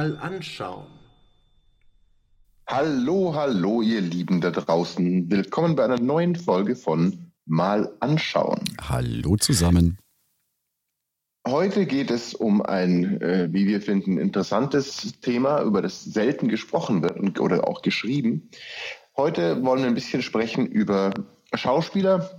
mal anschauen. Hallo, hallo, ihr Lieben da draußen. Willkommen bei einer neuen Folge von Mal anschauen. Hallo zusammen. Heute geht es um ein, äh, wie wir finden, interessantes Thema, über das selten gesprochen wird und, oder auch geschrieben. Heute wollen wir ein bisschen sprechen über Schauspieler,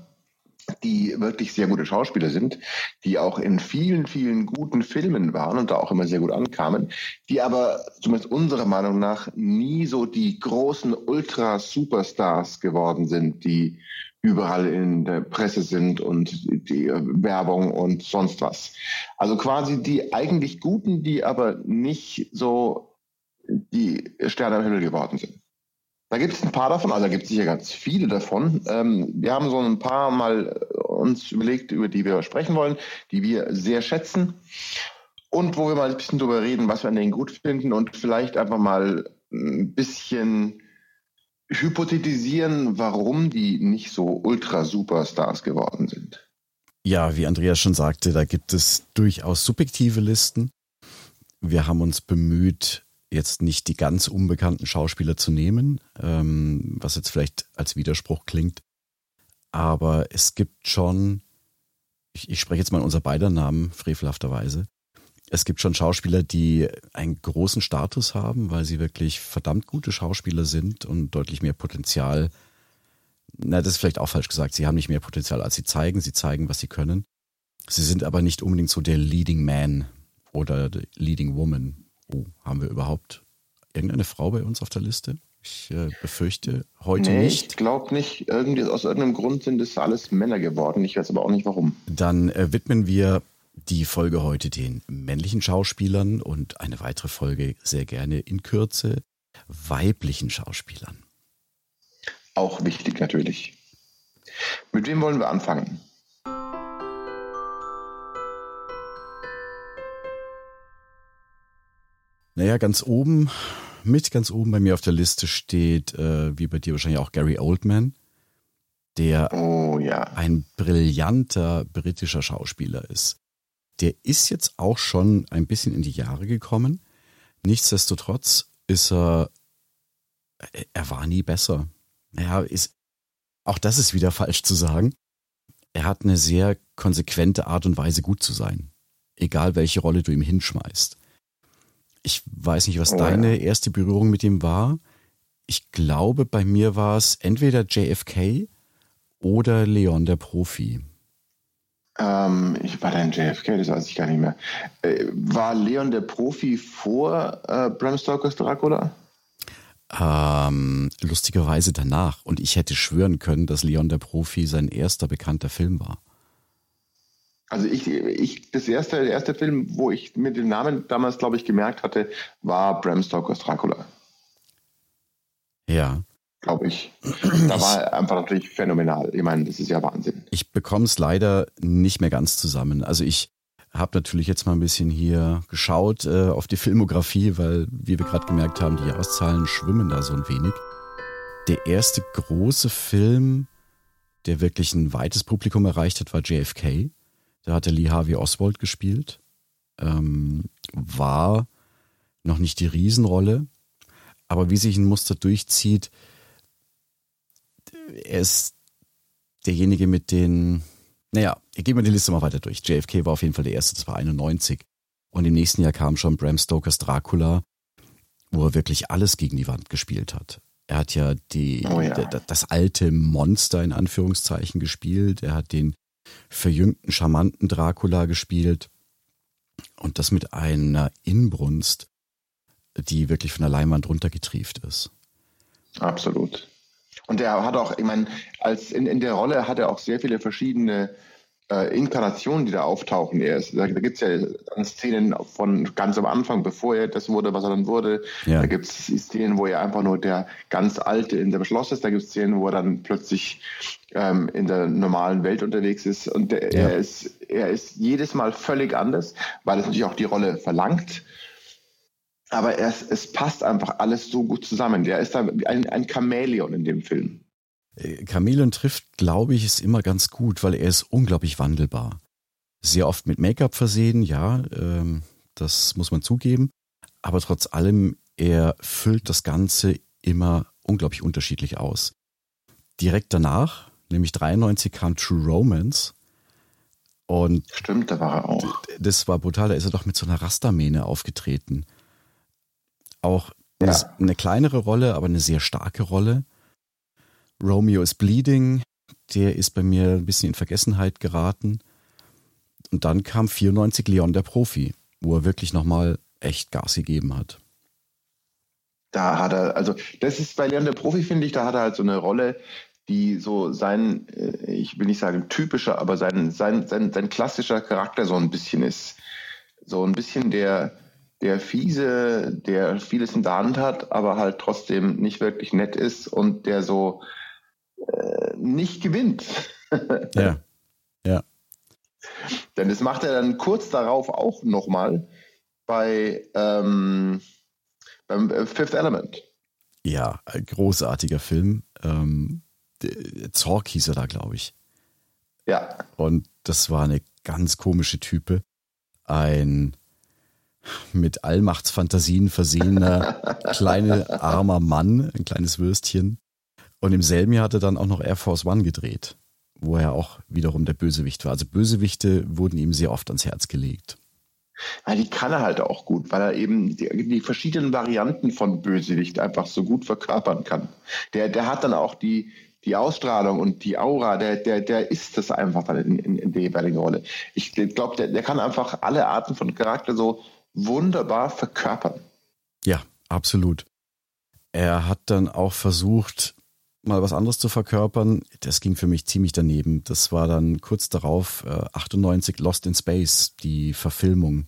die wirklich sehr gute Schauspieler sind, die auch in vielen, vielen guten Filmen waren und da auch immer sehr gut ankamen, die aber zumindest unserer Meinung nach nie so die großen Ultra-Superstars geworden sind, die überall in der Presse sind und die Werbung und sonst was. Also quasi die eigentlich Guten, die aber nicht so die Sterne am Himmel geworden sind. Da gibt es ein paar davon, also da gibt es sicher ganz viele davon. Ähm, wir haben so ein paar mal uns überlegt, über die wir sprechen wollen, die wir sehr schätzen und wo wir mal ein bisschen drüber reden, was wir an denen gut finden und vielleicht einfach mal ein bisschen hypothetisieren, warum die nicht so Ultra-Superstars geworden sind. Ja, wie Andreas schon sagte, da gibt es durchaus subjektive Listen. Wir haben uns bemüht, jetzt nicht die ganz unbekannten Schauspieler zu nehmen, ähm, was jetzt vielleicht als Widerspruch klingt. Aber es gibt schon, ich, ich spreche jetzt mal unser beider Namen, frevelhafterweise. Es gibt schon Schauspieler, die einen großen Status haben, weil sie wirklich verdammt gute Schauspieler sind und deutlich mehr Potenzial. Na, das ist vielleicht auch falsch gesagt. Sie haben nicht mehr Potenzial, als sie zeigen. Sie zeigen, was sie können. Sie sind aber nicht unbedingt so der Leading Man oder Leading Woman Oh, haben wir überhaupt irgendeine Frau bei uns auf der Liste? Ich äh, befürchte heute nee, nicht. Ich glaube nicht. Irgendwie aus irgendeinem Grund sind es alles Männer geworden. Ich weiß aber auch nicht warum. Dann äh, widmen wir die Folge heute den männlichen Schauspielern und eine weitere Folge sehr gerne in Kürze weiblichen Schauspielern. Auch wichtig natürlich. Mit wem wollen wir anfangen? Naja, ganz oben, mit ganz oben bei mir auf der Liste steht, äh, wie bei dir wahrscheinlich auch Gary Oldman, der oh, ja. ein brillanter britischer Schauspieler ist. Der ist jetzt auch schon ein bisschen in die Jahre gekommen. Nichtsdestotrotz ist er, er war nie besser. Naja, ist, auch das ist wieder falsch zu sagen. Er hat eine sehr konsequente Art und Weise, gut zu sein. Egal welche Rolle du ihm hinschmeißt. Ich weiß nicht, was oh, deine ja. erste Berührung mit ihm war. Ich glaube, bei mir war es entweder JFK oder Leon der Profi. Ähm, ich war dann JFK, das weiß ich gar nicht mehr. Äh, war Leon der Profi vor äh, Bram Stokers Dracula? Ähm, lustigerweise danach. Und ich hätte schwören können, dass Leon der Profi sein erster bekannter Film war. Also ich, ich, das erste, der erste Film, wo ich mir den Namen damals, glaube ich, gemerkt hatte, war Bram Stokers Dracula. Ja. Glaube ich. Da war einfach natürlich phänomenal. Ich meine, das ist ja Wahnsinn. Ich bekomme es leider nicht mehr ganz zusammen. Also ich habe natürlich jetzt mal ein bisschen hier geschaut äh, auf die Filmografie, weil, wie wir gerade gemerkt haben, die Jahreszahlen schwimmen da so ein wenig. Der erste große Film, der wirklich ein weites Publikum erreicht hat, war JFK. Da hatte Lee Harvey Oswald gespielt. Ähm, war noch nicht die Riesenrolle, aber wie sich ein Muster durchzieht, er ist derjenige mit den, naja, ich gehe mal die Liste mal weiter durch. JFK war auf jeden Fall der erste, das war 91. Und im nächsten Jahr kam schon Bram Stokers Dracula, wo er wirklich alles gegen die Wand gespielt hat. Er hat ja, die, oh ja. das alte Monster in Anführungszeichen gespielt. Er hat den verjüngten, charmanten Dracula gespielt. Und das mit einer Inbrunst, die wirklich von der Leinwand runtergetrieft ist. Absolut. Und er hat auch, ich meine, als in, in der Rolle hat er auch sehr viele verschiedene äh, Inkarnationen, die da auftauchen erst. Da, da gibt es ja Szenen von ganz am Anfang, bevor er das wurde, was er dann wurde. Ja. Da gibt es Szenen, wo er einfach nur der ganz Alte in dem Schloss ist. Da gibt es Szenen, wo er dann plötzlich ähm, in der normalen Welt unterwegs ist. Und der, ja. er, ist, er ist jedes Mal völlig anders, weil es natürlich auch die Rolle verlangt. Aber er, es passt einfach alles so gut zusammen. Der ist ein, ein Chamäleon in dem Film. Äh, Chameleon trifft, glaube ich, ist immer ganz gut, weil er ist unglaublich wandelbar. Sehr oft mit Make-up versehen, ja, ähm, das muss man zugeben. Aber trotz allem, er füllt das Ganze immer unglaublich unterschiedlich aus. Direkt danach, nämlich 93, kam True Romance. Und Stimmt, da war er auch. Das war brutal, da ist er doch mit so einer Rastermähne aufgetreten. Auch ja. eine kleinere Rolle, aber eine sehr starke Rolle. Romeo is Bleeding, der ist bei mir ein bisschen in Vergessenheit geraten. Und dann kam 94 Leon der Profi, wo er wirklich nochmal echt Gas gegeben hat. Da hat er, also das ist bei Leon der Profi, finde ich, da hat er halt so eine Rolle, die so sein, äh, ich will nicht sagen typischer, aber sein, sein, sein, sein klassischer Charakter so ein bisschen ist. So ein bisschen der, der fiese, der vieles in der Hand hat, aber halt trotzdem nicht wirklich nett ist und der so, äh, nicht gewinnt. ja. Ja. Denn das macht er dann kurz darauf auch nochmal bei ähm, beim äh, Fifth Element. Ja, ein großartiger Film. Ähm, Zorg hieß er da, glaube ich. Ja. Und das war eine ganz komische Type. Ein mit Allmachtsfantasien versehener kleiner armer Mann, ein kleines Würstchen, und im selben Jahr hat er dann auch noch Air Force One gedreht, wo er auch wiederum der Bösewicht war. Also Bösewichte wurden ihm sehr oft ans Herz gelegt. Ja, die kann er halt auch gut, weil er eben die, die, verschiedenen Varianten von Bösewicht einfach so gut verkörpern kann. Der, der hat dann auch die, die Ausstrahlung und die Aura, der, der, der ist das einfach dann in, in, in der jeweiligen Rolle. Ich glaube, der, der kann einfach alle Arten von Charakter so wunderbar verkörpern. Ja, absolut. Er hat dann auch versucht, mal was anderes zu verkörpern, das ging für mich ziemlich daneben. Das war dann kurz darauf, äh, 98 Lost in Space, die Verfilmung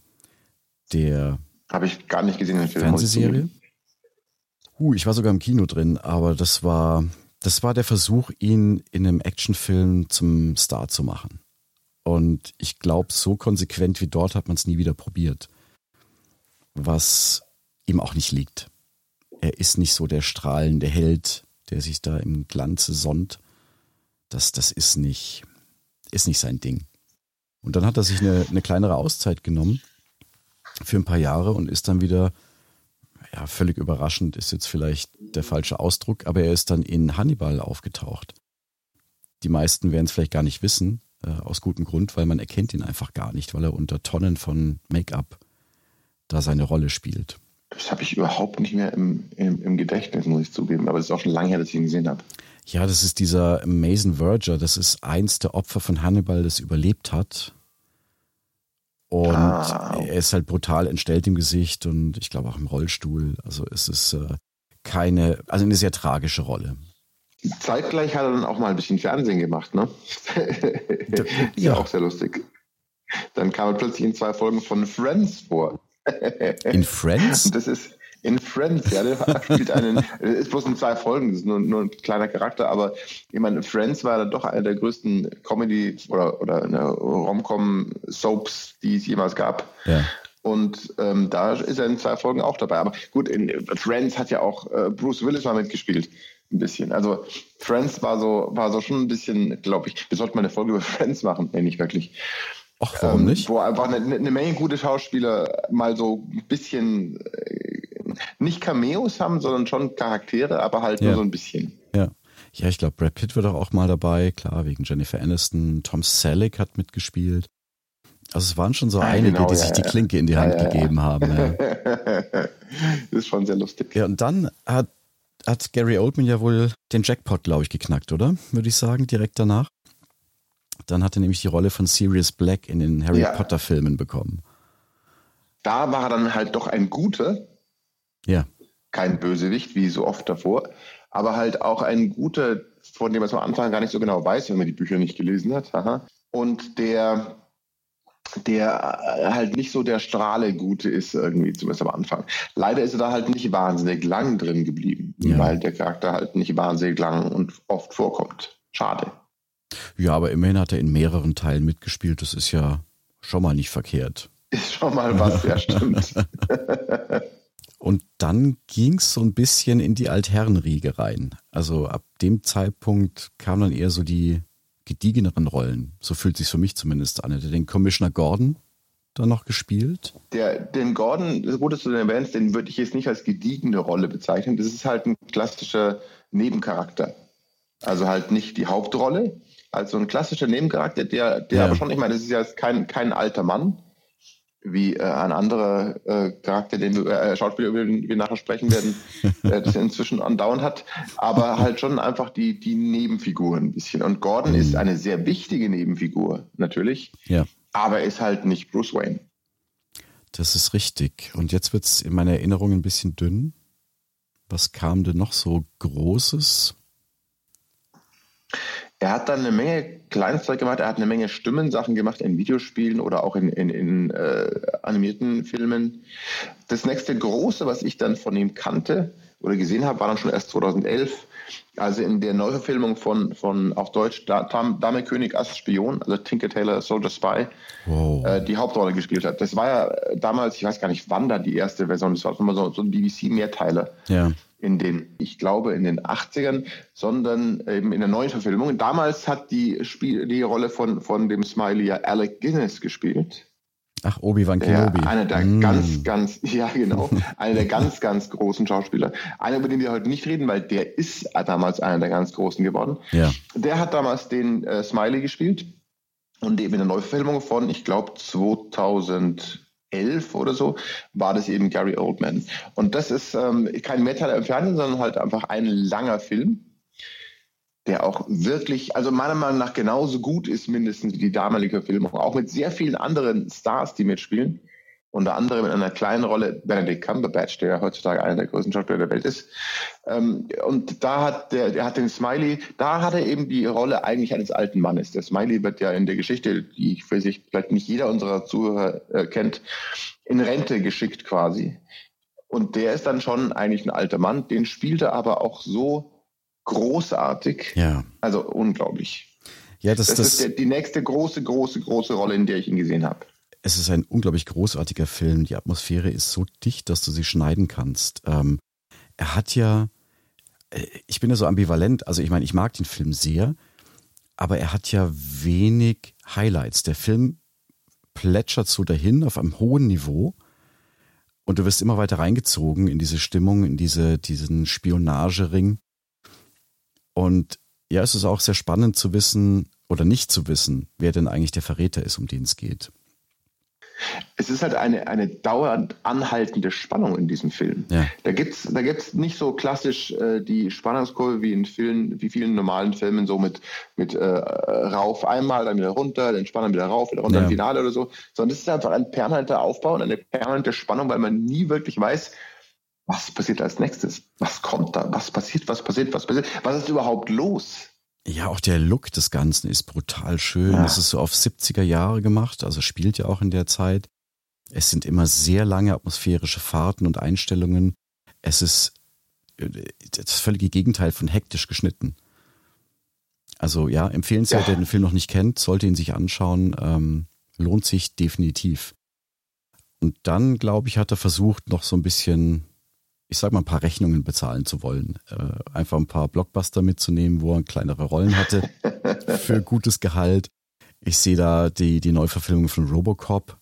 der Habe ich gar nicht gesehen, den Film. Fernsehserie. Uh, ich war sogar im Kino drin, aber das war, das war der Versuch, ihn in einem Actionfilm zum Star zu machen. Und ich glaube, so konsequent wie dort hat man es nie wieder probiert. Was ihm auch nicht liegt. Er ist nicht so der strahlende Held, der sich da im Glanze sonnt, das, das ist nicht, ist nicht sein Ding. Und dann hat er sich eine, eine kleinere Auszeit genommen für ein paar Jahre und ist dann wieder, ja, völlig überraschend ist jetzt vielleicht der falsche Ausdruck, aber er ist dann in Hannibal aufgetaucht. Die meisten werden es vielleicht gar nicht wissen, äh, aus gutem Grund, weil man erkennt ihn einfach gar nicht, weil er unter Tonnen von Make-up da seine Rolle spielt. Das habe ich überhaupt nicht mehr im, im, im, Gedächtnis, muss ich zugeben. Aber es ist auch schon lange her, dass ich ihn gesehen habe. Ja, das ist dieser Mason Verger. Das ist eins der Opfer von Hannibal, das überlebt hat. Und ah. er ist halt brutal entstellt im Gesicht und ich glaube auch im Rollstuhl. Also es ist äh, keine, also eine sehr tragische Rolle. Zeitgleich hat er dann auch mal ein bisschen Fernsehen gemacht, ne? ja auch sehr lustig. Dann kam er plötzlich in zwei Folgen von Friends vor. In Friends? Das ist in Friends, ja, der spielt einen, ist bloß in zwei Folgen, das ist nur, nur ein kleiner Charakter, aber ich meine, Friends war dann doch einer der größten Comedy- oder, oder Rom-Com-Soaps, die es jemals gab. Ja. Und ähm, da ist er in zwei Folgen auch dabei. Aber gut, in Friends hat ja auch äh, Bruce Willis mal mitgespielt. Ein bisschen. Also Friends war so, war so schon ein bisschen, glaube ich, wir sollten mal eine Folge über Friends machen. Nee, nicht wirklich. Ach, warum ähm, nicht? Wo einfach eine, eine, Menge gute Schauspieler mal so ein bisschen äh, nicht Cameos haben, sondern schon Charaktere, aber halt ja. nur so ein bisschen. Ja. Ja, ich glaube, Brad Pitt wird auch mal dabei, klar, wegen Jennifer Aniston. Tom Selleck hat mitgespielt. Also es waren schon so ja, einige, genau, die ja, sich die Klinke in die Hand gegeben haben. das ist schon sehr lustig. Ja, und dann hat, hat Gary Oldman ja wohl den Jackpot, glaube ich, geknackt, oder? Würde ich sagen, direkt danach. Dann hat er nämlich die Rolle von Sirius Black in den Harry ja. Potter Filmen bekommen. Da war er dann halt doch ein Guter. Ja. Kein Bösewicht, wie so oft davor. Aber halt auch ein Guter, von dem man am Anfang gar nicht so genau weiß, wenn man die Bücher nicht gelesen hat. Aha. und der der äh, halt nicht so der Strahle-Gute ist, irgendwie, zumindest am Anfang. Leider ist er da halt nicht wahnsinnig lang drin geblieben, ja. weil der Charakter halt nicht wahnsinnig lang und oft vorkommt. Schade. Ja, aber immerhin hat er in mehreren Teilen mitgespielt. Das ist ja schon mal nicht verkehrt. Ist schon mal was, ja, stimmt. und dann ging es so ein bisschen in die Altherrenriege rein. Also ab dem Zeitpunkt kam dann eher so die gediegeneren Rollen. So fühlt sich für mich zumindest an. Hat er den Commissioner Gordon da noch gespielt? Der, den Gordon, gut, dass du den erwähnst, den würde ich jetzt nicht als gediegene Rolle bezeichnen. Das ist halt ein klassischer Nebencharakter. Also halt nicht die Hauptrolle, also ein klassischer Nebencharakter, der, der ja. aber schon, ich meine, das ist ja kein, kein alter Mann, wie äh, ein anderer äh, Charakter, den wir, äh, Schauspieler, über den wir nachher sprechen werden, äh, das inzwischen andauernd hat, aber halt schon einfach die, die Nebenfigur ein bisschen. Und Gordon mhm. ist eine sehr wichtige Nebenfigur, natürlich, ja. aber ist halt nicht Bruce Wayne. Das ist richtig. Und jetzt wird es in meiner Erinnerung ein bisschen dünn. Was kam denn noch so Großes? Er hat dann eine Menge Kleinzeug gemacht, er hat eine Menge Stimmensachen gemacht in Videospielen oder auch in, in, in äh, animierten Filmen. Das nächste große, was ich dann von ihm kannte oder gesehen habe, war dann schon erst 2011, also in der Neuverfilmung von, von auf Deutsch Dame König Ass Spion, also Tinker Taylor Soldier Spy, wow. äh, die Hauptrolle gespielt hat. Das war ja damals, ich weiß gar nicht, wann da die erste Version, das war immer so, so ein BBC-Mehrteiler. Ja in den, ich glaube, in den 80ern, sondern eben in der neuen Verfilmung. Damals hat die, Spiel, die Rolle von, von dem Smiley ja Alec Guinness gespielt. Ach, Obi-Wan Kenobi. Ja, einer der mm. ganz, ganz, ja genau, einer der ganz, ganz großen Schauspieler. Einer, über den wir heute nicht reden, weil der ist damals einer der ganz großen geworden. Ja. Der hat damals den äh, Smiley gespielt und eben in der Neuverfilmung von, ich glaube, 2000 11 oder so, war das eben Gary Oldman. Und das ist ähm, kein Mehrteiler im Fernsehen, sondern halt einfach ein langer Film, der auch wirklich, also meiner Meinung nach genauso gut ist, mindestens wie die damalige Filmung, auch mit sehr vielen anderen Stars, die mitspielen unter anderem in einer kleinen Rolle Benedict Cumberbatch, der heutzutage einer der größten Schauspieler der Welt ist. Ähm, und da hat der, der hat den Smiley, da hat er eben die Rolle eigentlich eines alten Mannes. Der Smiley wird ja in der Geschichte, die für sich vielleicht nicht jeder unserer Zuhörer äh, kennt, in Rente geschickt quasi. Und der ist dann schon eigentlich ein alter Mann, den spielt er aber auch so großartig. Ja. Also unglaublich. Ja, das, das, das ist der, die nächste große, große, große Rolle, in der ich ihn gesehen habe. Es ist ein unglaublich großartiger Film. Die Atmosphäre ist so dicht, dass du sie schneiden kannst. Ähm, er hat ja, äh, ich bin ja so ambivalent. Also ich meine, ich mag den Film sehr, aber er hat ja wenig Highlights. Der Film plätschert so dahin auf einem hohen Niveau und du wirst immer weiter reingezogen in diese Stimmung, in diese, diesen Spionagering. Und ja, es ist auch sehr spannend zu wissen oder nicht zu wissen, wer denn eigentlich der Verräter ist, um den es geht es ist halt eine, eine dauernd anhaltende Spannung in diesem Film. Ja. Da gibt es da gibt's nicht so klassisch äh, die Spannungskurve wie in vielen, wie vielen normalen Filmen, so mit, mit äh, rauf einmal, dann wieder runter, dann Spannung wieder rauf, wieder runter, ja. Finale oder so, sondern es ist einfach ein permanenter Aufbau und eine permanente Spannung, weil man nie wirklich weiß, was passiert als nächstes? Was kommt da? Was passiert? Was passiert? Was passiert? Was ist überhaupt los? Ja, auch der Look des Ganzen ist brutal schön. Es ist so auf 70er Jahre gemacht, also spielt ja auch in der Zeit. Es sind immer sehr lange atmosphärische Fahrten und Einstellungen. Es ist äh, das völlige Gegenteil von hektisch geschnitten. Also ja, empfehlenswert, ja. wer den Film noch nicht kennt, sollte ihn sich anschauen. Ähm, lohnt sich definitiv. Und dann, glaube ich, hat er versucht, noch so ein bisschen ich sag mal, ein paar Rechnungen bezahlen zu wollen. Äh, einfach ein paar Blockbuster mitzunehmen, wo er kleinere Rollen hatte für gutes Gehalt. Ich sehe da die, die Neuverfilmung von Robocop.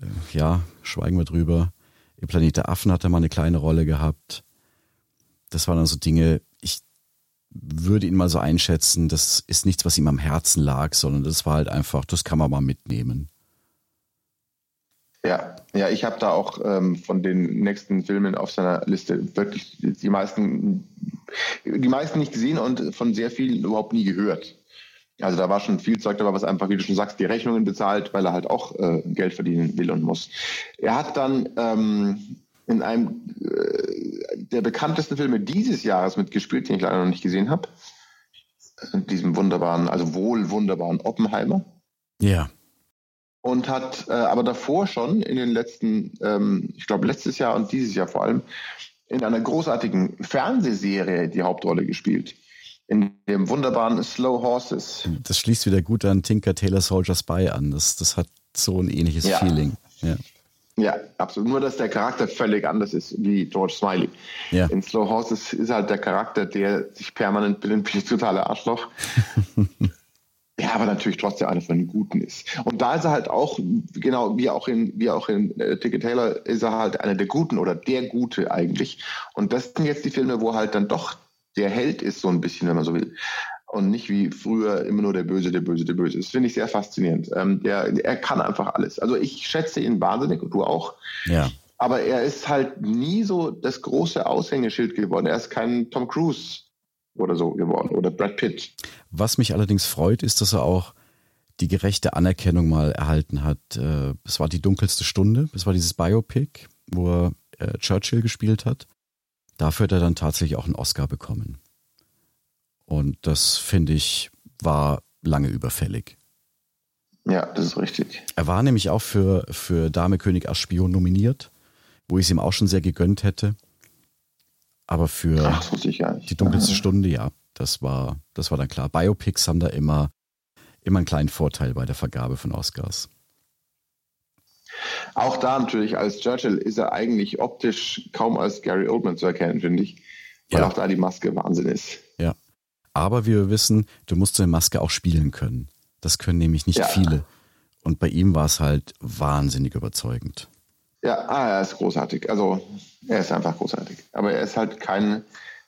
Äh, ja, schweigen wir drüber. Im Planet der Affen hat er mal eine kleine Rolle gehabt. Das waren dann so Dinge, ich würde ihn mal so einschätzen, das ist nichts, was ihm am Herzen lag, sondern das war halt einfach, das kann man mal mitnehmen. Ja, ja, ich habe da auch ähm, von den nächsten Filmen auf seiner Liste wirklich die meisten, die meisten nicht gesehen und von sehr vielen überhaupt nie gehört. Also da war schon viel Zeug dabei, was einfach, wie du schon sagst, die Rechnungen bezahlt, weil er halt auch äh, Geld verdienen will und muss. Er hat dann ähm, in einem äh, der bekanntesten Filme dieses Jahres mitgespielt, den ich leider noch nicht gesehen habe. diesem wunderbaren, also wohl wunderbaren Oppenheimer. Ja. Und hat äh, aber davor schon in den letzten, ähm, ich glaube letztes Jahr und dieses Jahr vor allem, in einer großartigen Fernsehserie die Hauptrolle gespielt. In dem wunderbaren Slow Horses. Das schließt wieder gut an Tinker Taylor Soldier Spy an. Das, das hat so ein ähnliches Ja. Feeling. Ja. Ja, absolut. Nur, dass der Charakter völlig anders ist wie George Smiley. Ja. In Slow Horses ist halt der Charakter, der sich permanent benimmt wie ein totaler Arschloch. aber natürlich trotzdem einer von den Guten ist. Und da ist er halt auch, genau wie auch in, wie auch in äh, Ticket Taylor, ist er halt einer der Guten oder der Gute eigentlich. Und das sind jetzt die Filme, wo halt dann doch der Held ist, so ein bisschen, wenn man so will. Und nicht wie früher immer nur der Böse, der Böse, der Böse. Das finde ich sehr faszinierend. Ähm, der, er kann einfach alles. Also ich schätze ihn wahnsinnig und du auch. ja. Aber er ist halt nie so das große Aushängeschild geworden. Er ist kein Tom Cruise oder so geworden oder Brad Pitt. Was mich allerdings freut, ist, dass er auch die gerechte Anerkennung mal erhalten hat. Äh, Es war die dunkelste Stunde, es war dieses Biopic, wo er äh, Churchill gespielt hat. Dafür hat er dann tatsächlich auch einen Oscar bekommen. Und das finde ich war lange überfällig. Ja, das ist richtig. Er war nämlich auch für, für Dame König als Spion nominiert, wo ich es ihm auch schon sehr gegönnt hätte. Aber für Ach, die dunkelste Stunde, ja, das war, das war dann klar. Biopics haben da immer, immer einen kleinen Vorteil bei der Vergabe von Oscars. Auch da natürlich als Churchill ist er eigentlich optisch kaum als Gary Oldman zu erkennen, finde ich. Weil Ja. auch da die Maske Wahnsinn ist. Ja. Aber wie wir wissen, du musst eine Maske auch spielen können. Das können nämlich nicht Ja. viele. Und bei ihm war es halt wahnsinnig überzeugend. Ja, ah, er ist großartig. Also er ist einfach großartig. Aber er ist halt kein,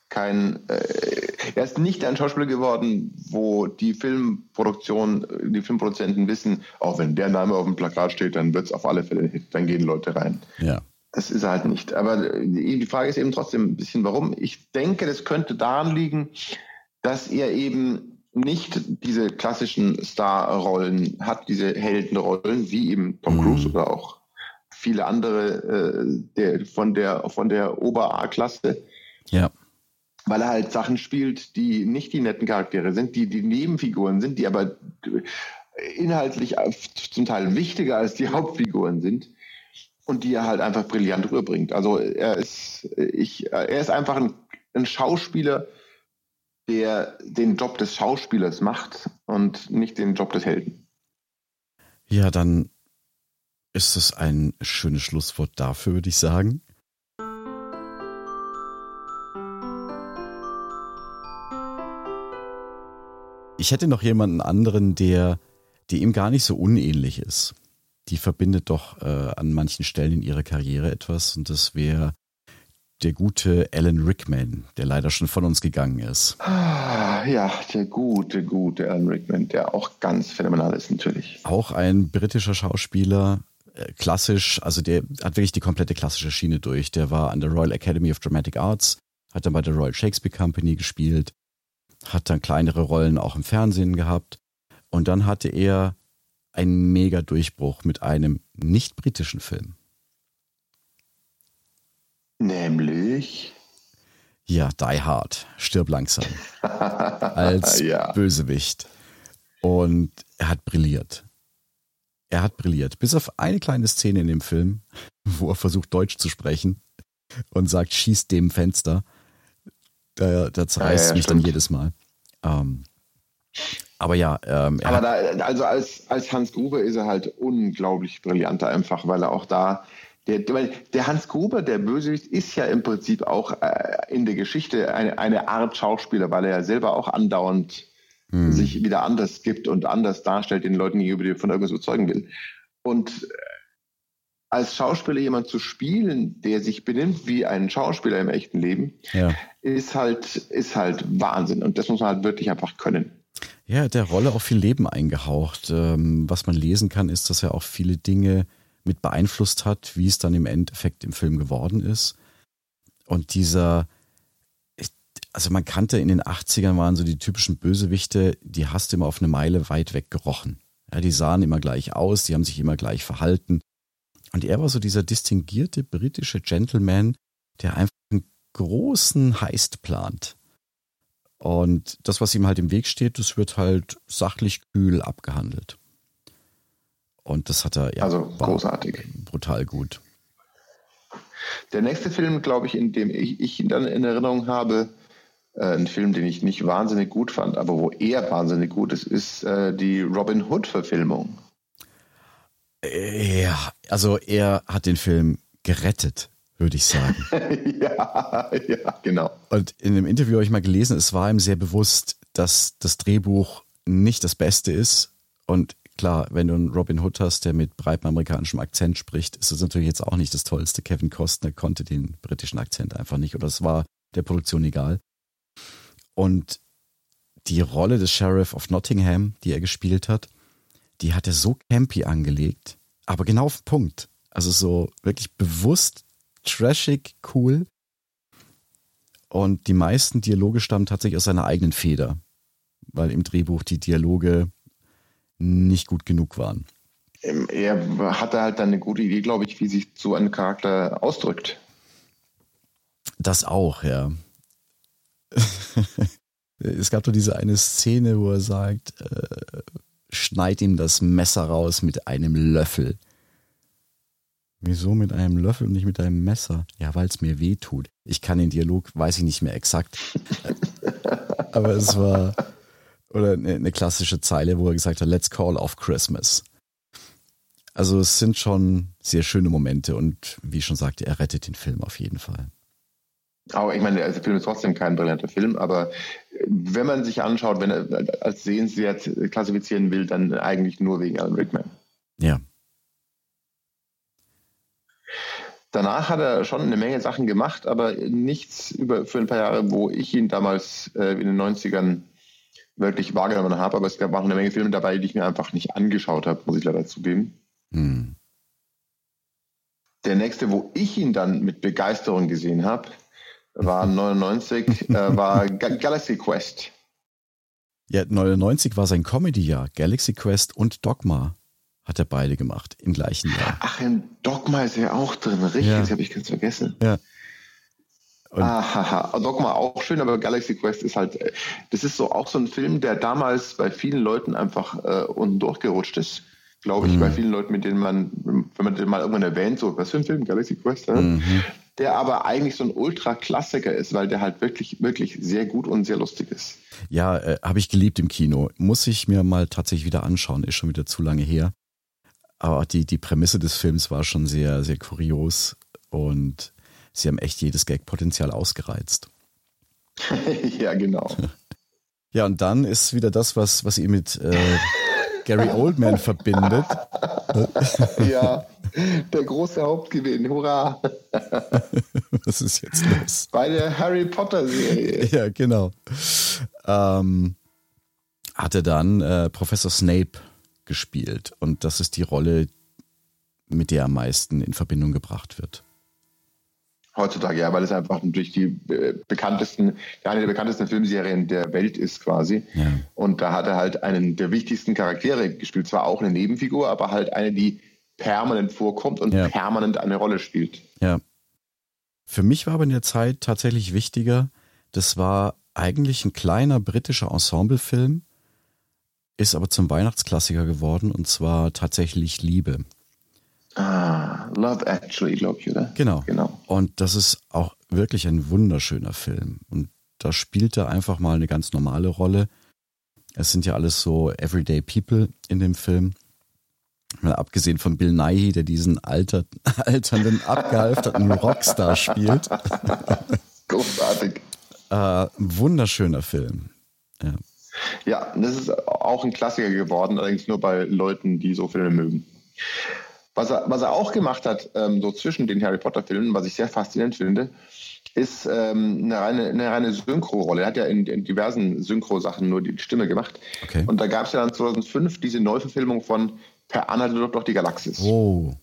kein äh, er ist nicht ein Schauspieler geworden, wo die Filmproduktion, die Filmproduzenten wissen, auch wenn der Name auf dem Plakat steht, dann wird es auf alle Fälle ein Hit, dann gehen Leute rein. Ja. Das ist er halt nicht. Aber die die Frage ist eben trotzdem ein bisschen, warum. Ich denke, das könnte daran liegen, dass er eben nicht diese klassischen Starrollen hat, diese Heldenrollen, wie eben Tom Mhm. Cruise oder auch viele andere äh, der, von der, von der Ober-A-Klasse, Ja. weil er halt Sachen spielt, die nicht die netten Charaktere sind, die die Nebenfiguren sind, die aber inhaltlich zum Teil wichtiger als die Hauptfiguren sind und die er halt einfach brillant rüberbringt. Also er ist, ich, er ist einfach ein, ein Schauspieler, der den Job des Schauspielers macht und nicht den Job des Helden. Ja, dann ist es ein schönes Schlusswort dafür, würde ich sagen. Ich hätte noch jemanden anderen, der, der ihm gar nicht so unähnlich ist. Die verbindet doch äh, an manchen Stellen in ihrer Karriere etwas und das wäre der gute Alan Rickman, der leider schon von uns gegangen ist. Ah, Ja, der gute, gute Alan Rickman, der auch ganz phänomenal ist natürlich. Auch ein britischer Schauspieler, klassisch, also der hat wirklich die komplette klassische Schiene durch. Der war an der Royal Academy of Dramatic Arts, hat dann bei der Royal Shakespeare Company gespielt, hat dann kleinere Rollen auch im Fernsehen gehabt und dann hatte er einen mega Durchbruch mit einem nicht britischen Film. Nämlich. Ja, Die Hard, stirb langsam. Als Ja. Bösewicht. Und er hat brilliert. Er hat brilliert. Bis auf eine kleine Szene in dem Film, wo er versucht, Deutsch zu sprechen und sagt, schieß dem Fenster. Da, da zerreißt Ja, ja, mich dann stimmt. jedes Mal. Ähm, aber ja, ähm, er Aber da, also als, als Hans Gruber ist er halt unglaublich brillant einfach, weil er auch da, der, der Hans Gruber, der Bösewicht, ist ja im Prinzip auch äh, in der Geschichte eine, eine Art Schauspieler, weil er ja selber auch andauernd hm, sich wieder anders gibt und anders darstellt den Leuten gegenüber, die er von irgendwas überzeugen will. Und äh, als Schauspieler jemand zu spielen, der sich benimmt wie ein Schauspieler im echten Leben, ja. ist halt, ist halt Wahnsinn. Und das muss man halt wirklich einfach können. Ja, der Rolle auch viel Leben eingehaucht. Ähm, was man lesen kann, ist, dass er auch viele Dinge mit beeinflusst hat, wie es dann im Endeffekt im Film geworden ist. Und dieser, also man kannte in den 80ern waren so die typischen Bösewichte, die hast du immer auf eine Meile weit weg gerochen. Ja, die sahen immer gleich aus, die haben sich immer gleich verhalten. Und er war so dieser distinguierte britische Gentleman, der einfach einen großen Heist plant. Und das, was ihm halt im Weg steht, das wird halt sachlich kühl abgehandelt. Und das hat er ja also großartig. brutal gut. Der nächste Film, glaube ich, in dem ich, ich ihn dann in Erinnerung habe, ein Film, den ich nicht wahnsinnig gut fand, aber wo er wahnsinnig gut ist, ist äh, die Robin Hood-Verfilmung. Ja, also er hat den Film gerettet, würde ich sagen. ja, ja, genau. Und in einem Interview habe ich mal gelesen, es war ihm sehr bewusst, dass das Drehbuch nicht das Beste ist. Und klar, wenn du einen Robin Hood hast, der mit breitem amerikanischem Akzent spricht, ist das natürlich jetzt auch nicht das Tollste. Kevin Costner konnte den britischen Akzent einfach nicht oder es war der Produktion egal. Und die Rolle des Sheriff of Nottingham, die er gespielt hat, die hat er so campy angelegt, aber genau auf den Punkt. Also so wirklich bewusst trashig, cool. Und die meisten Dialoge stammen tatsächlich aus seiner eigenen Feder, weil im Drehbuch die Dialoge nicht gut genug waren. Ähm, er hatte halt dann eine gute Idee, glaube ich, wie sich so ein Charakter ausdrückt. Das auch, ja. es gab doch diese eine Szene, wo er sagt, äh, schneid ihm das Messer raus mit einem Löffel. Wieso mit einem Löffel und nicht mit einem Messer? Ja, weil es mir weh tut. Ich kann den Dialog, weiß ich nicht mehr exakt. Aber es war, oder eine, eine klassische Zeile, wo er gesagt hat, let's call off Christmas. Also es sind schon sehr schöne Momente und wie ich schon sagte, er rettet den Film auf jeden Fall. Aber ich meine, der Film ist trotzdem kein brillanter Film, aber wenn man sich anschaut, wenn er als sehenswert klassifizieren will, dann eigentlich nur wegen Alan Rickman. Ja. Danach hat er schon eine Menge Sachen gemacht, aber nichts über für ein paar Jahre, wo ich ihn damals äh, in den 90ern wirklich wahrgenommen habe. Aber es gab auch eine Menge Filme dabei, die ich mir einfach nicht angeschaut habe, muss ich leider zugeben. Hm. Der nächste, wo ich ihn dann mit Begeisterung gesehen habe, war 99, äh, war Galaxy Quest. Ja, 99 war sein Comedy-Jahr. Galaxy Quest und Dogma hat er beide gemacht im gleichen Jahr. Ach, in Dogma ist er auch drin, richtig, ja. das habe ich ganz vergessen. Ja. Ahaha. Dogma auch schön, aber Galaxy Quest ist halt, äh, das ist so auch so ein Film, der damals bei vielen Leuten einfach äh, unten durchgerutscht ist. Glaube ich, mhm. bei vielen Leuten, mit denen man, wenn man den mal irgendwann erwähnt, so, was für ein Film, Galaxy Quest, ja? mhm der aber eigentlich so ein Ultra-Klassiker ist, weil der halt wirklich, wirklich sehr gut und sehr lustig ist. Ja, äh, habe ich geliebt im Kino. Muss ich mir mal tatsächlich wieder anschauen, ist schon wieder zu lange her. Aber die, die Prämisse des Films war schon sehr, sehr kurios und sie haben echt jedes Gag-Potenzial ausgereizt. ja, genau. Ja, und dann ist wieder das, was, was ihr mit äh, Gary Oldman verbindet. ja, der große Hauptgewinn, hurra! Was ist jetzt los? Bei der Harry Potter Serie. Ja, genau. Ähm, hatte dann äh, Professor Snape gespielt und das ist die Rolle, mit der am meisten in Verbindung gebracht wird. Heutzutage, ja, weil es einfach durch die äh, bekanntesten, eine der bekanntesten Filmserien der Welt ist quasi. Ja. Und da hat er halt einen der wichtigsten Charaktere gespielt. Zwar auch eine Nebenfigur, aber halt eine, die permanent vorkommt und ja. permanent eine Rolle spielt. Ja. Für mich war aber in der Zeit tatsächlich wichtiger, das war eigentlich ein kleiner britischer Ensemblefilm, ist aber zum Weihnachtsklassiker geworden und zwar tatsächlich Liebe. Ah, Love Actually, glaube ich, oder? Genau. genau. Und das ist auch wirklich ein wunderschöner Film. Und da spielt er einfach mal eine ganz normale Rolle. Es sind ja alles so Everyday People in dem Film. Mal abgesehen von Bill Nighy, der diesen alter, alternden, abgehalfterten Rockstar spielt. Großartig. Äh, wunderschöner Film. Ja. ja, das ist auch ein Klassiker geworden, allerdings nur bei Leuten, die so Filme mögen. Was er, was er auch gemacht hat, ähm, so zwischen den Harry Potter-Filmen, was ich sehr faszinierend finde, ist ähm, eine reine, eine reine Synchro-Rolle. Er hat ja in, in diversen Synchro-Sachen nur die Stimme gemacht. Okay. Und da gab es ja dann 2005 diese Neuverfilmung von Per Anhalter durch die Galaxis. Oh.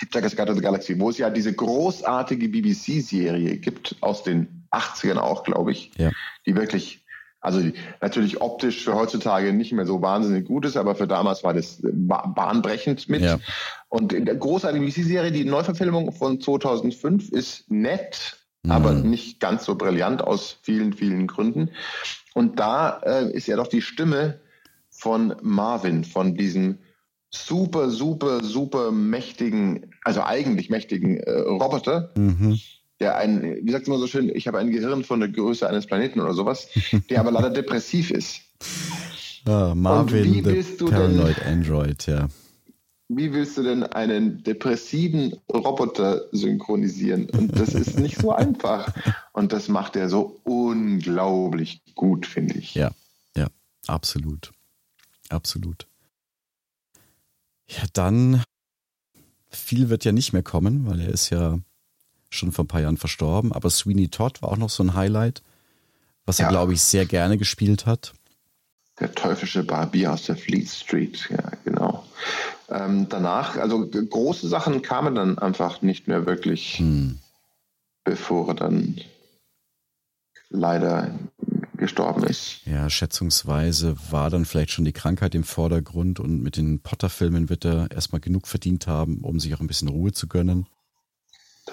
Hitchhiker's Guide to the Galaxy, wo es ja diese großartige BBC-Serie gibt, aus den 80ern auch, glaube ich, ja. die wirklich also natürlich optisch für heutzutage nicht mehr so wahnsinnig gut ist, aber für damals war das bahnbrechend mit. Ja. Und in der großartigen VC-Serie, die Neuverfilmung von 2005 ist nett, aber nicht ganz so brillant aus vielen, vielen Gründen. Und da äh, ist er doch die Stimme von Marvin, von diesem super, super, super mächtigen, also eigentlich mächtigen äh, Roboter, Mhm. Der ein, wie sagt man so schön, ich habe ein Gehirn von der Größe eines Planeten oder sowas, der aber leider depressiv ist. Ah, Marvin, wie the willst du denn- Paranoid Android, ja. Wie willst du denn einen depressiven Roboter synchronisieren? Und das ist nicht so einfach. Und das macht er so unglaublich gut, finde ich. Ja, ja, absolut. Absolut. Ja, dann, viel wird ja nicht mehr kommen, weil er ist ja schon vor ein paar Jahren verstorben, aber Sweeney Todd war auch noch so ein Highlight, was er, Ja. glaube ich, sehr gerne gespielt hat. Der teuflische Barbier aus der Fleet Street, ja, genau. Ähm, danach, also große Sachen kamen dann einfach nicht mehr wirklich, Hm. bevor er dann leider gestorben ist. Ja, schätzungsweise war dann vielleicht schon die Krankheit im Vordergrund und mit den Potter-Filmen wird er erstmal genug verdient haben, um sich auch ein bisschen Ruhe zu gönnen.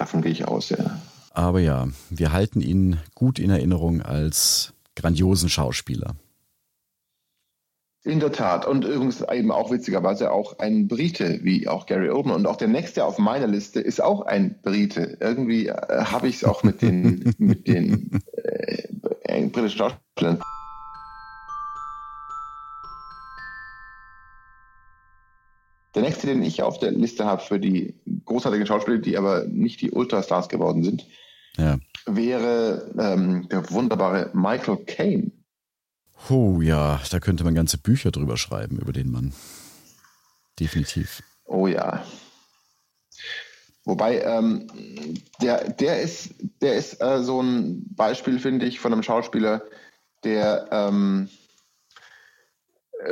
Davon gehe ich aus, ja. Aber ja, wir halten ihn gut in Erinnerung als grandiosen Schauspieler. In der Tat. Und übrigens eben auch witzigerweise auch ein Brite, wie auch Gary Oldman. Und auch der nächste auf meiner Liste ist auch ein Brite. Irgendwie äh, habe ich es auch mit den, mit den äh, britischen Schauspielern. Der nächste, den ich auf der Liste habe für die großartigen Schauspieler, die aber nicht die Ultrastars geworden sind, Ja. wäre ähm, der wunderbare Michael Caine. Oh ja, da könnte man ganze Bücher drüber schreiben über den Mann. Definitiv. Oh ja. Wobei, ähm, der, der ist, der ist äh, so ein Beispiel, finde ich, von einem Schauspieler, der ähm,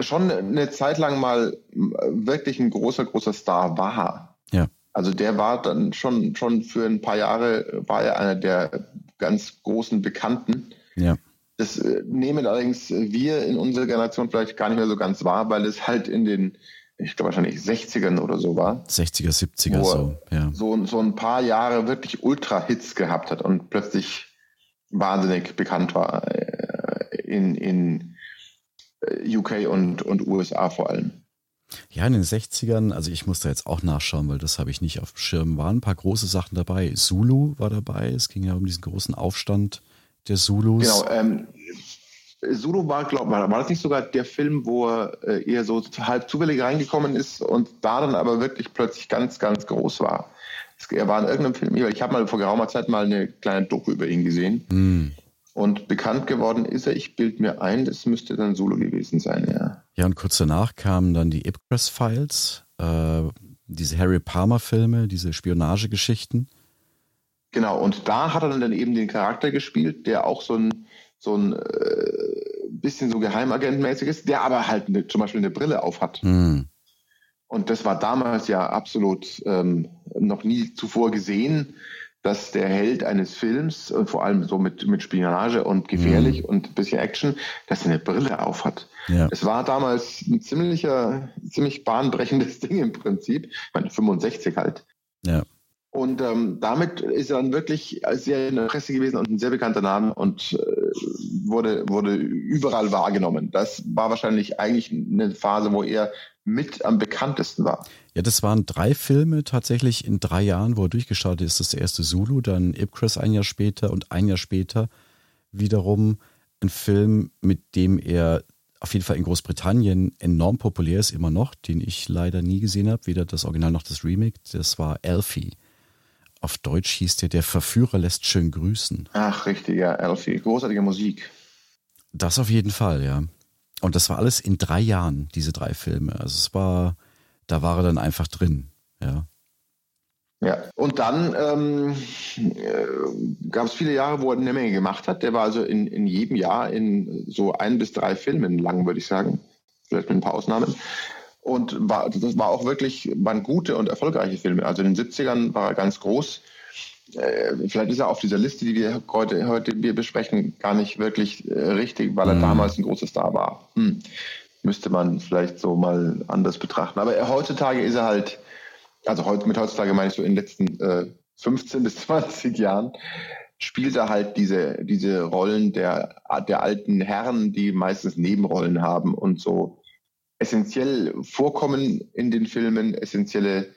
schon eine Zeit lang mal wirklich ein großer, großer Star war. Ja. Also der war dann schon, schon für ein paar Jahre, war er einer der ganz großen Bekannten. Ja. Das äh, nehmen allerdings wir in unserer Generation vielleicht gar nicht mehr so ganz wahr, weil es halt in den, ich glaube wahrscheinlich 60ern oder so war, 60er, 70er Wo er so. Ja. so, so ein paar Jahre wirklich Ultra-Hits gehabt hat und plötzlich wahnsinnig bekannt war äh, in, in äh, UK und, und USA vor allem. ja, in den 60ern, also ich muss da jetzt auch nachschauen, weil das habe ich nicht auf dem Schirm, waren ein paar große Sachen dabei. Zulu war dabei, es ging ja um diesen großen Aufstand der Zulus. Genau, ähm, Zulu war, glaube war, war das nicht sogar der Film, wo er äh, eher so halb zufällig reingekommen ist und da dann aber wirklich plötzlich ganz, ganz groß war. Es, er war in irgendeinem Film, ich habe mal vor geraumer Zeit mal eine kleine Doku über ihn gesehen Hm. Und bekannt geworden ist er, ich bild mir ein, das müsste dann Zulu gewesen sein, ja. Ja, und kurz danach kamen dann die Ipcress Files, äh, diese Harry Palmer Filme, diese Spionagegeschichten. Genau, und da hat er dann eben den Charakter gespielt, der auch so ein, so ein äh, bisschen so Geheimagentmäßig ist, der aber halt eine, zum Beispiel eine Brille auf hat. Hm. Und das war damals ja absolut ähm, noch nie zuvor gesehen, dass der Held eines Films, und vor allem so mit, mit Spionage und gefährlich und ein bisschen Action, dass er eine Brille auf hat. Ja. Es war damals ein ziemlicher, ziemlich bahnbrechendes Ding im Prinzip. Ich meine, 65 halt. Ja. Und ähm, damit ist er dann wirklich sehr in der Presse gewesen und ein sehr bekannter Name und äh, wurde, wurde überall wahrgenommen. Das war wahrscheinlich eigentlich eine Phase, wo er mit am bekanntesten war. Ja, das waren drei Filme tatsächlich in drei Jahren, wo er durchgestartet ist. Das erste Zulu, dann Ipcress ein Jahr später und ein Jahr später wiederum ein Film, mit dem er auf jeden Fall in Großbritannien enorm populär ist, immer noch, den ich leider nie gesehen habe, weder das Original noch das Remake. Das war Alfie. Auf Deutsch hieß der Der Verführer lässt schön grüßen. Ach, richtiger Alfie. Großartige Musik. Das auf jeden Fall, ja. Und das war alles in drei Jahren, diese drei Filme. Also es war, da war er dann einfach drin, ja. Ja, und dann ähm, äh, gab es viele Jahre, wo er eine Menge gemacht hat. Der war also in, in jedem Jahr in so ein bis drei Filmen lang, würde ich sagen. Vielleicht mit ein paar Ausnahmen. Und war, das war auch wirklich, waren gute und erfolgreiche Filme. Also in den 70ern war er ganz groß. Äh, vielleicht ist er auf dieser Liste, die wir heute, heute wir besprechen, gar nicht wirklich äh, richtig, weil er Mhm. damals ein großer Star war. Hm. Müsste man vielleicht so mal anders betrachten. Aber er, heutzutage ist er halt, also heute, mit heutzutage meine ich so in den letzten äh, 15 bis 20 Jahren, spielt er halt diese, diese Rollen der, der alten Herren, die meistens Nebenrollen haben und so essentiell vorkommen in den Filmen, essentielle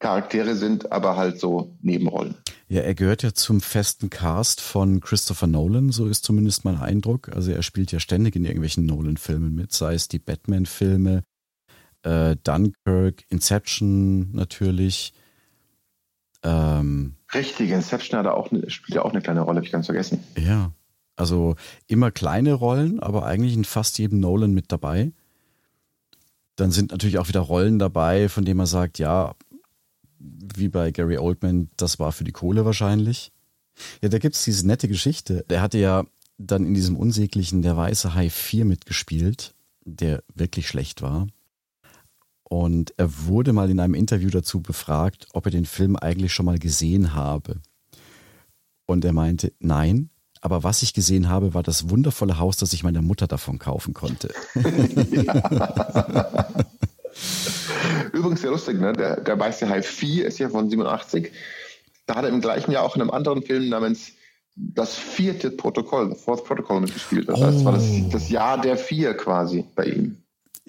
Charaktere sind, aber halt so Nebenrollen. Ja, er gehört ja zum festen Cast von Christopher Nolan, so ist zumindest mein Eindruck. Also er spielt ja ständig in irgendwelchen Nolan-Filmen mit, sei es die Batman-Filme, äh, Dunkirk, Inception natürlich. Ähm, Richtig, Inception hat er auch, spielt ja auch eine kleine Rolle, habe ich ganz vergessen. Ja, also immer kleine Rollen, aber eigentlich in fast jedem Nolan mit dabei. Dann sind natürlich auch wieder Rollen dabei, von denen man sagt, ja, wie bei Gary Oldman, das war für die Kohle wahrscheinlich. Ja, da gibt es diese nette Geschichte. Der hatte ja dann in diesem unsäglichen Der Weiße Hai 4 mitgespielt, der wirklich schlecht war. Und er wurde mal in einem Interview dazu befragt, ob er den Film eigentlich schon mal gesehen habe. Und er meinte, nein, aber was ich gesehen habe, war das wundervolle Haus, das ich meiner Mutter davon kaufen konnte. Übrigens sehr lustig, ne? der, der Weiße Hai 4 ist ja von 87. Da hat er im gleichen Jahr auch in einem anderen Film namens das vierte Protokoll, das Fourth Protocol mitgespielt. Das heißt, es war das, oh. das Jahr der vier quasi bei ihm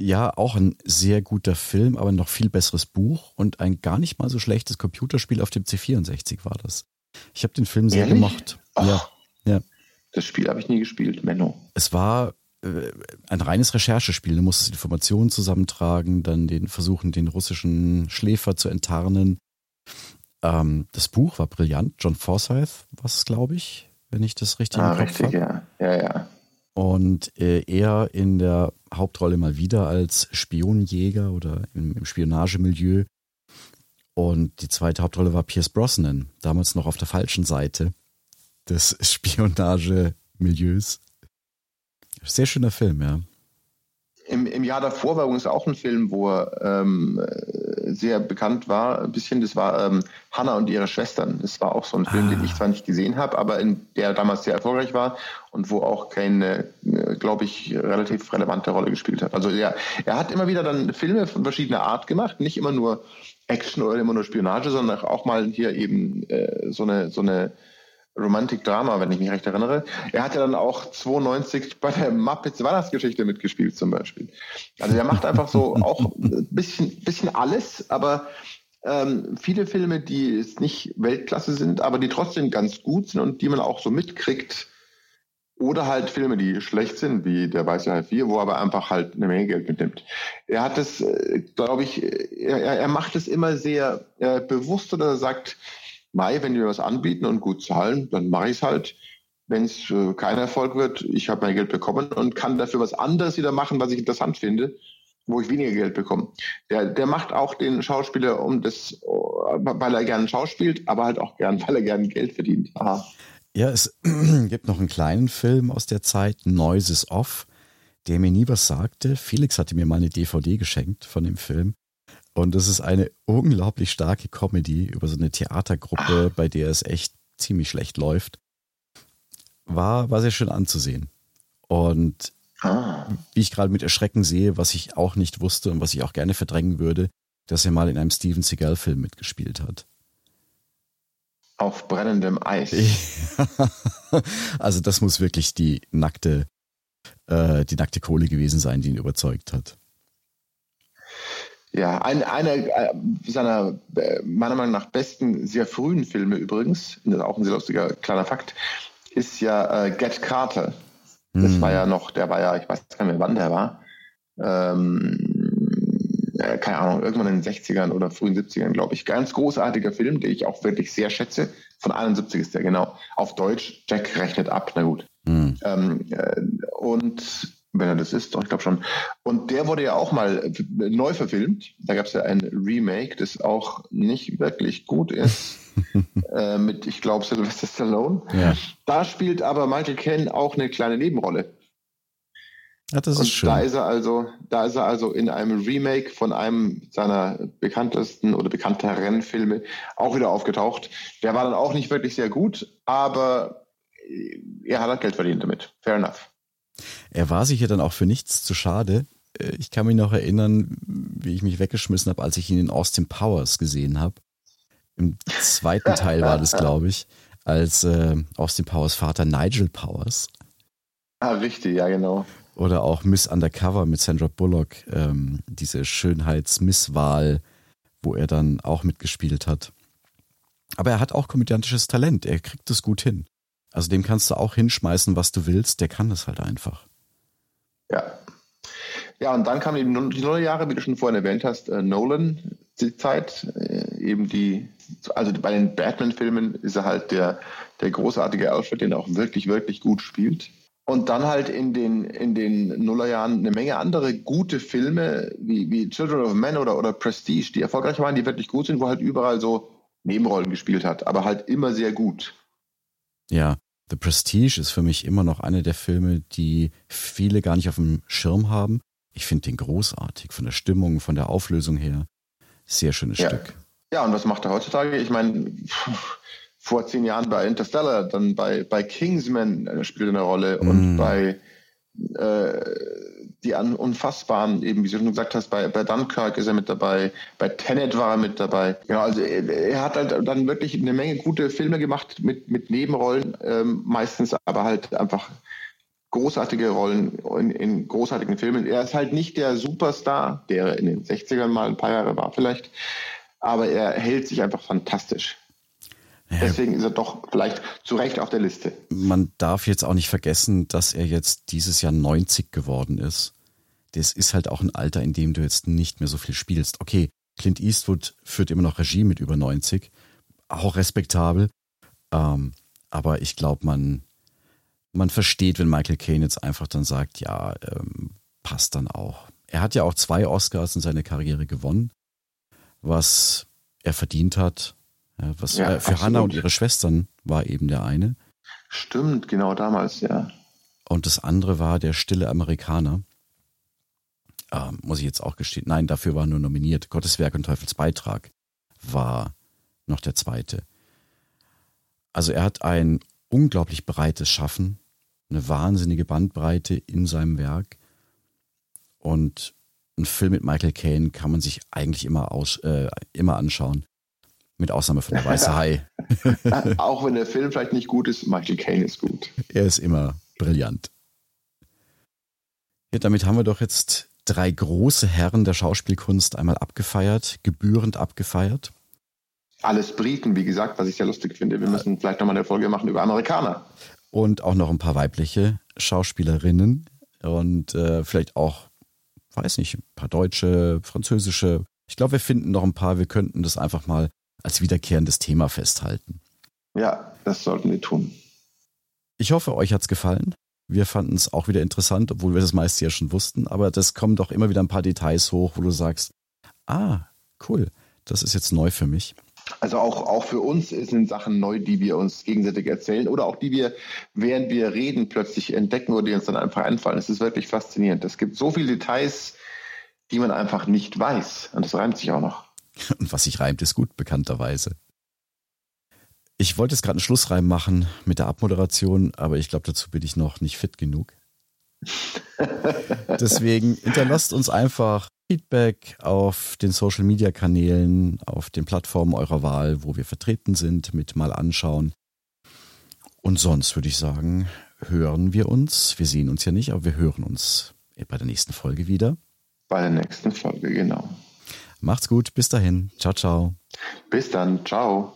ja auch ein sehr guter Film, aber noch viel besseres Buch und ein gar nicht mal so schlechtes Computerspiel auf dem C64 war das. Ich habe den Film sehr Ehrlich? gemocht. Ach, ja, ja. Das Spiel habe ich nie gespielt, Menno. Es war ein reines Recherchespiel. Du musstest Informationen zusammentragen, dann den versuchen, den russischen Schläfer zu enttarnen. Ähm, das Buch war brillant. John Forsyth war es, glaube ich, wenn ich das richtig ah, im Kopf richtig, habe. ja. Ja, ja. Und äh, er in der Hauptrolle mal wieder als Spionjäger oder im, im Spionagemilieu. Und die zweite Hauptrolle war Pierce Brosnan, damals noch auf der falschen Seite des Spionagemilieus. Sehr schöner Film, ja. Im, Im Jahr davor war übrigens auch ein Film, wo er ähm, sehr bekannt war, ein bisschen, das war ähm, Hannah und ihre Schwestern. Das war auch so ein Film, ah. den ich zwar nicht gesehen habe, aber in der damals sehr erfolgreich war und wo auch keine, äh, glaube ich, relativ relevante Rolle gespielt hat. Also ja, er hat immer wieder dann Filme von verschiedener Art gemacht, nicht immer nur Action oder immer nur Spionage, sondern auch mal hier eben äh, so eine, so eine Romantic Drama, wenn ich mich recht erinnere. Er hat ja dann auch 92 bei der Muppets Weihnachtsgeschichte mitgespielt zum Beispiel. Also er macht einfach so auch ein bisschen, bisschen alles, aber ähm, viele Filme, die jetzt nicht Weltklasse sind, aber die trotzdem ganz gut sind und die man auch so mitkriegt. Oder halt Filme, die schlecht sind, wie Der Weiße Hai 4, wo er aber einfach halt eine Menge Geld mitnimmt. Er hat das, äh, glaube ich, er, er macht es immer sehr äh, bewusst oder sagt, Mai, wenn die mir was anbieten und gut zahlen, dann mache ich es halt. Wenn es äh, kein Erfolg wird, ich habe mein Geld bekommen und kann dafür was anderes wieder machen, was ich interessant finde, wo ich weniger Geld bekomme. Der, der macht auch den Schauspieler um das, äh, weil er gerne schauspielt, aber halt auch gern, weil er gerne Geld verdient. Aha. Ja, es gibt noch einen kleinen Film aus der Zeit, Noises Off, der mir nie was sagte. Felix hatte mir mal eine DVD geschenkt von dem Film. Und es ist eine unglaublich starke Comedy über so eine Theatergruppe, ah. bei der es echt ziemlich schlecht läuft. War, war sehr schön anzusehen. Und ah. wie ich gerade mit Erschrecken sehe, was ich auch nicht wusste und was ich auch gerne verdrängen würde, dass er mal in einem Steven Seagal-Film mitgespielt hat. Auf brennendem Eis. also das muss wirklich die nackte, äh, die nackte Kohle gewesen sein, die ihn überzeugt hat. Ja, ein, einer äh, seiner äh, meiner Meinung nach besten, sehr frühen Filme übrigens, das ist auch ein sehr lustiger kleiner Fakt, ist ja äh, Get Carter. Das mm. war ja noch, der war ja, ich weiß gar nicht mehr, wann der war. Ähm, äh, keine Ahnung, irgendwann in den 60ern oder frühen 70ern, glaube ich. Ganz großartiger Film, den ich auch wirklich sehr schätze. Von 71 ist der, genau. Auf Deutsch, Jack rechnet ab, na gut. Mm. Ähm, äh, und wenn er das ist, doch, ich glaube schon. Und der wurde ja auch mal neu verfilmt. Da gab es ja ein Remake, das auch nicht wirklich gut ist. äh, mit, ich glaube, Sylvester Stallone. Ja. Da spielt aber Michael Caine auch eine kleine Nebenrolle. Ja, das ist und schön. Da ist er also, da ist er also in einem Remake von einem seiner bekanntesten oder bekannteren Filme auch wieder aufgetaucht. Der war dann auch nicht wirklich sehr gut, aber er hat halt Geld verdient damit. Fair enough. Er war sich ja dann auch für nichts zu schade. Äh, ich kann mich noch erinnern, wie ich mich weggeschmissen habe, als ich ihn in Austin Powers gesehen habe. Im zweiten Teil war das, glaube ich. als äh, Austin Powers Vater Nigel Powers. Ah, richtig, ja, genau. Oder auch Miss Undercover mit Sandra Bullock, ähm, diese Schönheitsmisswahl, wo er dann auch mitgespielt hat. Aber er hat auch komödiantisches Talent, er kriegt es gut hin. Also dem kannst du auch hinschmeißen, was du willst, der kann das halt einfach. Ja. Ja, und dann kam eben die neue Jahre, wie du schon vorhin erwähnt hast, äh, Nolan, die Zeit, äh, eben die, also bei den Batman-Filmen ist er halt der, der großartige Alfred, den er auch wirklich, wirklich gut spielt. Und dann halt in den, in den Nullerjahren eine Menge andere gute Filme, wie, wie Children of Men oder, oder Prestige, die erfolgreich waren, die wirklich gut sind, wo halt überall so Nebenrollen gespielt hat, aber halt immer sehr gut. Ja, The Prestige ist für mich immer noch einer der Filme, die viele gar nicht auf dem Schirm haben. Ich finde den großartig, von der Stimmung, von der Auflösung her. Sehr schönes ja. Stück. Ja, und was macht er heutzutage? Ich meine, vor zehn Jahren bei Interstellar, dann bei, bei Kingsman spielt er eine Rolle mm. und bei äh, die Unfassbaren, eben wie du schon gesagt hast, bei, bei Dunkirk ist er mit dabei, bei Tenet war er mit dabei. Genau, also er, er hat halt dann wirklich eine Menge gute Filme gemacht mit, mit Nebenrollen, ähm, meistens aber halt einfach großartige Rollen in, in, großartigen Filmen. Er ist halt nicht der Superstar, der in den 60ern mal ein paar Jahre war vielleicht, aber er hält sich einfach fantastisch. Deswegen ist er doch vielleicht zu Recht auf der Liste. Man darf jetzt auch nicht vergessen, dass er jetzt dieses Jahr 90 geworden ist. Das ist halt auch ein Alter, in dem du jetzt nicht mehr so viel spielst. Okay, Clint Eastwood führt immer noch Regie mit über 90. Auch respektabel. Ähm, aber ich glaube, man, man versteht, wenn Michael Caine jetzt einfach dann sagt, ja, ähm, passt dann auch. Er hat ja auch zwei Oscars in seiner Karriere gewonnen, was er verdient hat was ja, für absolut. Hannah und ihre Schwestern war eben der eine. Stimmt, genau damals, ja. Und das andere war der stille Amerikaner. Ähm, muss ich jetzt auch gestehen. Nein, dafür war nur nominiert. Gotteswerk und Teufelsbeitrag war noch der zweite. Also er hat ein unglaublich breites Schaffen, eine wahnsinnige Bandbreite in seinem Werk. Und ein Film mit Michael Caine kann man sich eigentlich immer, aus, äh, immer anschauen. Mit Ausnahme von der Weiße Hai. Auch wenn der Film vielleicht nicht gut ist, Michael Caine ist gut. Er ist immer brillant. Ja, damit haben wir doch jetzt drei große Herren der Schauspielkunst einmal abgefeiert, gebührend abgefeiert. Alles Briten, wie gesagt, was ich sehr lustig finde. Wir müssen vielleicht nochmal eine Folge machen über Amerikaner. Und auch noch ein paar weibliche Schauspielerinnen und äh, vielleicht auch, weiß nicht, ein paar deutsche, französische. Ich glaube, wir finden noch ein paar. Wir könnten das einfach mal als wiederkehrendes Thema festhalten. Ja, das sollten wir tun. Ich hoffe, euch hat's gefallen. Wir fanden es auch wieder interessant, obwohl wir das meiste ja schon wussten, aber das kommen doch immer wieder ein paar Details hoch, wo du sagst, ah, cool, das ist jetzt neu für mich. Also auch, auch für uns sind Sachen neu, die wir uns gegenseitig erzählen oder auch die wir, während wir reden, plötzlich entdecken oder die uns dann einfach einfallen. Es ist wirklich faszinierend. Es gibt so viele Details, die man einfach nicht weiß. Und das reimt sich auch noch. Und was sich reimt, ist gut, bekannterweise. Ich wollte jetzt gerade einen Schlussreim machen mit der Abmoderation, aber ich glaube, dazu bin ich noch nicht fit genug. Deswegen hinterlasst uns einfach Feedback auf den Social Media Kanälen, auf den Plattformen eurer Wahl, wo wir vertreten sind, mit mal anschauen. Und sonst würde ich sagen, hören wir uns. Wir sehen uns ja nicht, aber wir hören uns bei der nächsten Folge wieder. Bei der nächsten Folge, genau. Macht's gut, bis dahin. Ciao, ciao. Bis dann, ciao.